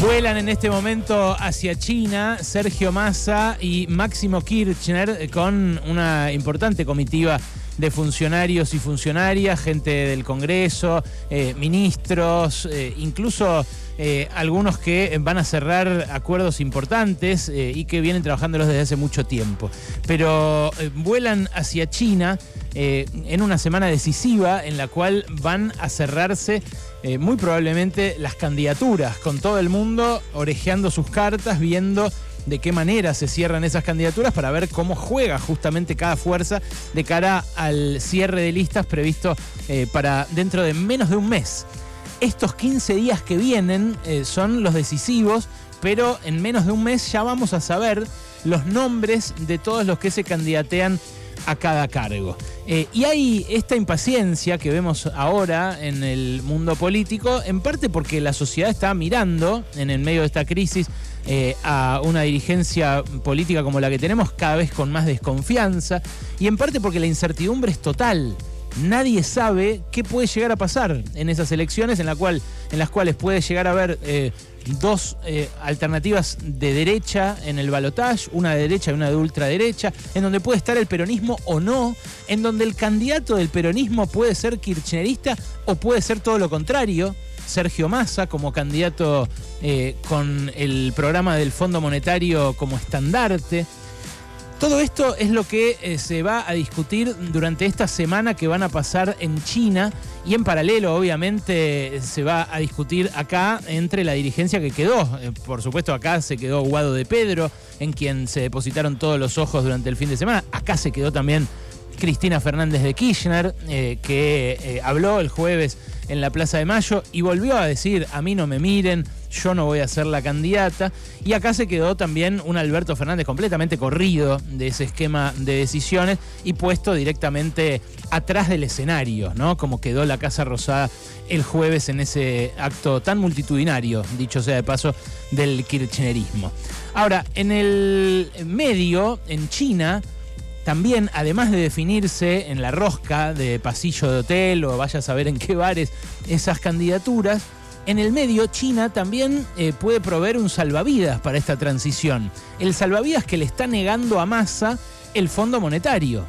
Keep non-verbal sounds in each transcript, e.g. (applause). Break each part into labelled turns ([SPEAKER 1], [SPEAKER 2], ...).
[SPEAKER 1] Vuelan en este momento hacia China Sergio Massa y Máximo Kirchner con una importante comitiva de funcionarios y funcionarias, gente del Congreso, eh, ministros, eh, incluso eh, algunos que van a cerrar acuerdos importantes y que vienen trabajándolos desde hace mucho tiempo. Pero vuelan hacia China en una semana decisiva en la cual van a cerrarse eh, muy probablemente las candidaturas, con todo el mundo orejeando sus cartas, viendo de qué manera se cierran esas candidaturas para ver cómo juega justamente cada fuerza de cara al cierre de listas previsto eh, para dentro de menos de un mes. Estos 15 días que vienen eh, son los decisivos, pero en menos de un mes ya vamos a saber los nombres de todos los que se candidatean a cada cargo. Eh, y hay esta impaciencia que vemos ahora en el mundo político, en parte porque la sociedad está mirando en el medio de esta crisis eh, a una dirigencia política como la que tenemos cada vez con más desconfianza, y en parte porque la incertidumbre es total. Nadie sabe qué puede llegar a pasar en esas elecciones en, las cuales puede llegar a haber eh, dos eh, alternativas de derecha en el balotaje, una de derecha y una de ultraderecha, en donde puede estar el peronismo o no, en donde el candidato del peronismo puede ser kirchnerista o puede ser todo lo contrario. Sergio Massa como candidato eh, con el programa del Fondo Monetario como estandarte. Todo esto es lo que eh, se va a discutir durante esta semana que van a pasar en China y en paralelo obviamente se va a discutir acá entre la dirigencia que quedó. Eh, por supuesto acá se quedó Guado de Pedro, en quien se depositaron todos los ojos durante el fin de semana. Acá se quedó también Cristina Fernández de Kirchner, eh, que eh, habló el jueves en la Plaza de Mayo y volvió a decir, a mí no me miren, yo no voy a ser la candidata. Y acá se quedó también un Alberto Fernández completamente corrido de ese esquema de decisiones y puesto directamente atrás del escenario, ¿no? Como quedó la Casa Rosada el jueves en ese acto tan multitudinario, dicho sea de paso, del kirchnerismo. Ahora, en el medio, en China, también, además de definirse en la rosca de pasillo de hotel o vaya a saber en qué bares esas candidaturas, en el medio China también eh, puede proveer un salvavidas para esta transición. El salvavidas que le está negando a Massa el Fondo Monetario.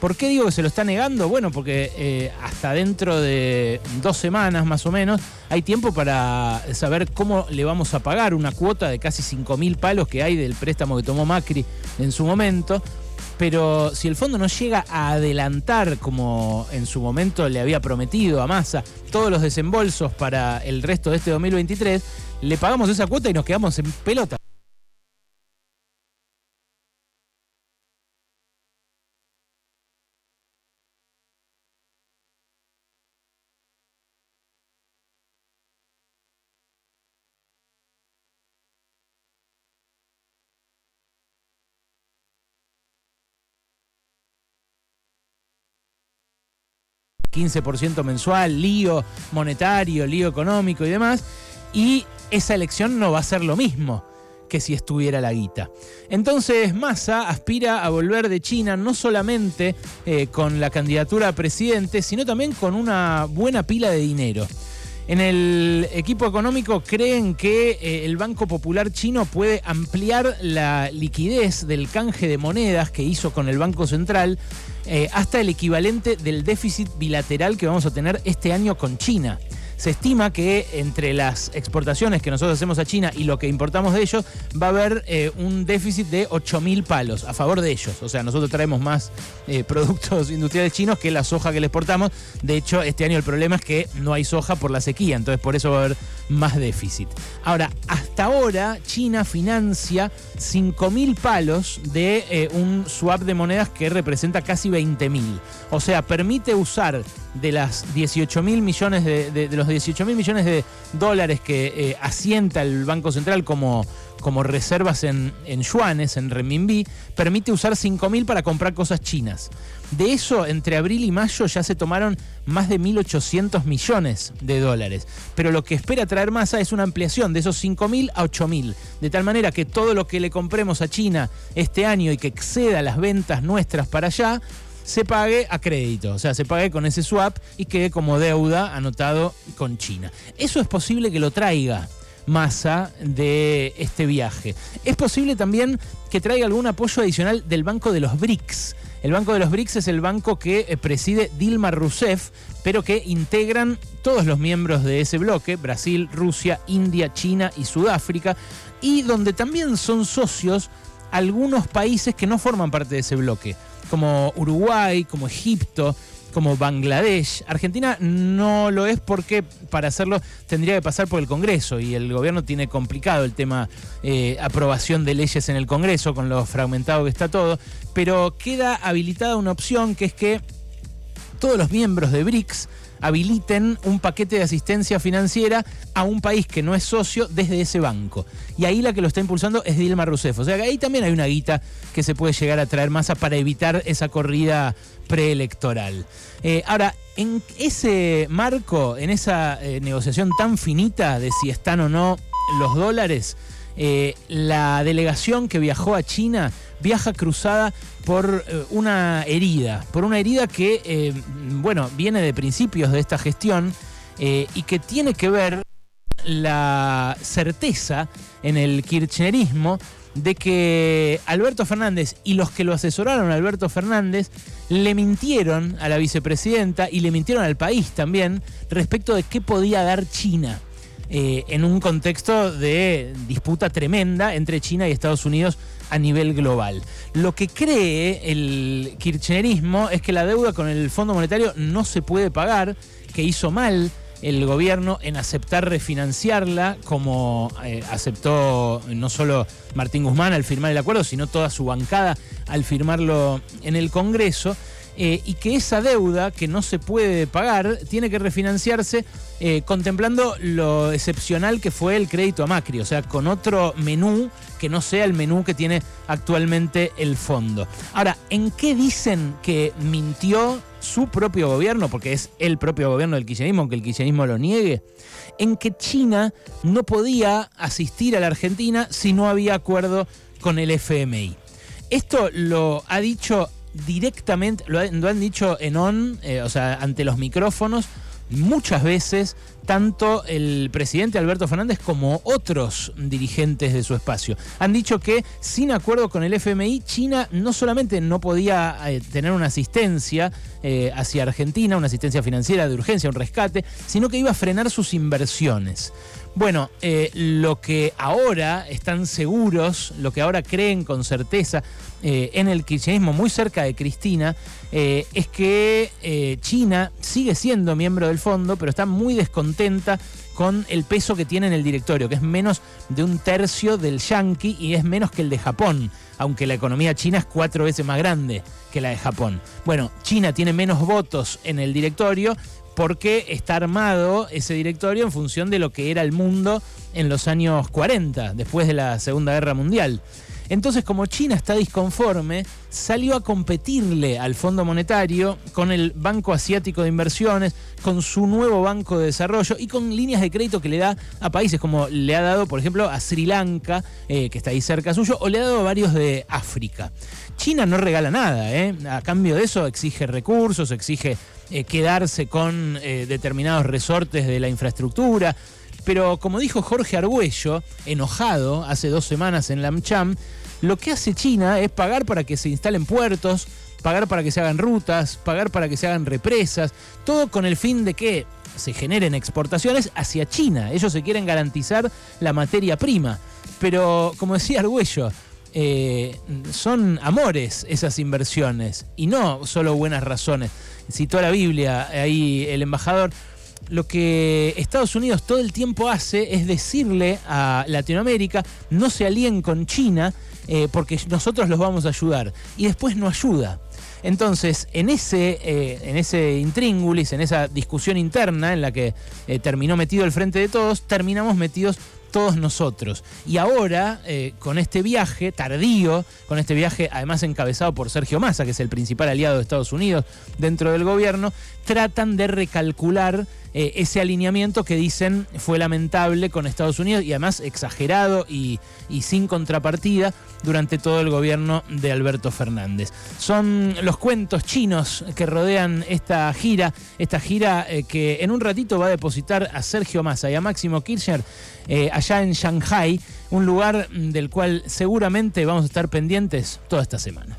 [SPEAKER 1] ¿Por qué digo que se lo está negando? Bueno, porque eh, hasta dentro de dos semanas más o menos hay tiempo para saber cómo le vamos a pagar una cuota de casi 5 mil palos que hay del préstamo que tomó Macri en su momento. Pero si el fondo no llega a adelantar, como en su momento le había prometido a Massa, todos los desembolsos para el resto de este 2023, le pagamos esa cuota y nos quedamos en pelota. ...15% mensual, lío monetario, lío económico y demás... ...y esa elección no va a ser lo mismo que si estuviera la guita. Entonces Massa aspira a volver de China no solamente eh, con la candidatura a presidente, sino también con una buena pila de dinero. En el equipo económico creen que eh, el Banco Popular chino puede ampliar la liquidez del canje de monedas que hizo con el Banco Central eh, hasta el equivalente del déficit bilateral que vamos a tener este año con China. Se estima que entre las exportaciones que nosotros hacemos a China y lo que importamos de ellos, va a haber eh, un déficit de 8 mil palos a favor de ellos. O sea, nosotros traemos más eh, (laughs) productos industriales chinos que la soja que le exportamos. De hecho, este año el problema es que no hay soja por la sequía, entonces por eso va a haber más déficit. Ahora, hasta ahora China financia 5 mil palos de eh, un swap de monedas que representa casi 20 mil. O sea, permite usar de las 18 mil millones de, de, de los 18 mil millones de dólares que eh, asienta el Banco Central como, como reservas en, en yuanes, en renminbi, permite usar 5 mil para comprar cosas chinas. De eso, entre abril y mayo ya se tomaron más de 1.800 millones de dólares. Pero lo que espera traer Massa es una ampliación de esos 5.000 a 8.000. De tal manera que todo lo que le compremos a China este año y que exceda las ventas nuestras para allá, se pague a crédito, o sea, se pague con ese swap y quede como deuda anotado con China. Eso es posible que lo traiga, Massa de este viaje. Es posible también que traiga algún apoyo adicional del Banco de los BRICS. El Banco de los BRICS es el banco que eh, preside Dilma Rousseff, pero que integran todos los miembros de ese bloque, Brasil, Rusia, India, China y Sudáfrica, y donde también son socios algunos países que no forman parte de ese bloque, como Uruguay, como Egipto, como Bangladesh. Argentina no lo es porque para hacerlo tendría que pasar por el Congreso y el gobierno tiene complicado el tema eh, aprobación de leyes en el Congreso con lo fragmentado que está todo, pero queda habilitada una opción que es que todos los miembros de BRICS habiliten un paquete de asistencia financiera a un país que no es socio desde ese banco. Y ahí la que lo está impulsando es Dilma Rousseff. O sea que ahí también hay una guita que se puede llegar a traer masa para evitar esa corrida preelectoral. Eh, ahora, en ese marco, en esa eh, negociación tan finita de si están o no los dólares, eh, la delegación que viajó a China viaja cruzada por eh, una herida, por una herida que, eh, bueno, viene de principios de esta gestión y que tiene que ver la certeza en el kirchnerismo de que Alberto Fernández y los que lo asesoraron a Alberto Fernández le mintieron a la vicepresidenta y le mintieron al país también respecto de qué podía dar China. En un contexto de disputa tremenda entre China y Estados Unidos a nivel global. Lo que cree el kirchnerismo es que la deuda con el Fondo Monetario no se puede pagar, que hizo mal el gobierno en aceptar refinanciarla, como eh, aceptó no solo Martín Guzmán al firmar el acuerdo, sino toda su bancada al firmarlo en el Congreso. Eh, y que esa deuda que no se puede pagar tiene que refinanciarse eh, contemplando lo excepcional que fue el crédito a Macri, o sea, con otro menú que no sea el menú que tiene actualmente el fondo. Ahora, ¿en qué dicen que mintió su propio gobierno, porque es el propio gobierno del kirchnerismo, aunque el kirchnerismo lo niegue? En que China no podía asistir a la Argentina si no había acuerdo con el FMI. Esto lo ha dicho directamente, lo, han dicho en on, eh, o sea, ante los micrófonos, muchas veces tanto el presidente Alberto Fernández como otros dirigentes de su espacio. Han dicho que sin acuerdo con el FMI, China no solamente no podía eh, tener una asistencia eh, hacia Argentina, una asistencia financiera de urgencia, un rescate, sino que iba a frenar sus inversiones. Bueno, eh, lo que ahora están seguros, lo que ahora creen con certeza en el kirchnerismo, muy cerca de Cristina, es que China sigue siendo miembro del fondo, pero está muy descontenta con el peso que tiene en el directorio, que es menos de un tercio del Yankee y es menos que el de Japón, aunque la economía china es cuatro veces más grande que la de Japón. Bueno, China tiene menos votos en el directorio, porque está armado ese directorio en función de lo que era el mundo en los años 40, después de la Segunda Guerra Mundial. Entonces, como China está disconforme, salió a competirle al Fondo Monetario con el Banco Asiático de Inversiones, con su nuevo Banco de Desarrollo y con líneas de crédito que le da a países como le ha dado, por ejemplo, a Sri Lanka, eh, que está ahí cerca suyo, o le ha dado a varios de África. China no regala nada, ¿eh? a cambio de eso exige recursos, exige eh, quedarse con eh, determinados resortes de la infraestructura. Pero como dijo Jorge Argüello, enojado hace dos semanas en Lamcham, lo que hace China es pagar para que se instalen puertos, pagar para que se hagan rutas, pagar para que se hagan represas, todo con el fin de que se generen exportaciones hacia China. Ellos se quieren garantizar la materia prima. Pero, como decía Argüello, eh, son amores esas inversiones y no solo buenas razones. Citó la Biblia ahí el embajador. Lo que Estados Unidos todo el tiempo hace es decirle a Latinoamérica no se alíen con China eh, porque nosotros los vamos a ayudar y después no ayuda. Entonces, en ese, eh, en ese intríngulis, en esa discusión interna en la que terminó metido el frente de todos, terminamos metidos todos nosotros. Y ahora, eh, con este viaje tardío, con este viaje además encabezado por Sergio Massa, que es el principal aliado de Estados Unidos dentro del gobierno, tratan de recalcular eh, ese alineamiento que dicen fue lamentable con Estados Unidos y además exagerado y, sin contrapartida durante todo el gobierno de Alberto Fernández. Son los cuentos chinos que rodean esta gira, esta gira eh, que en un ratito va a depositar a Sergio Massa y a Máximo Kirchner eh, allá en Shanghai, un lugar del cual seguramente vamos a estar pendientes toda esta semana.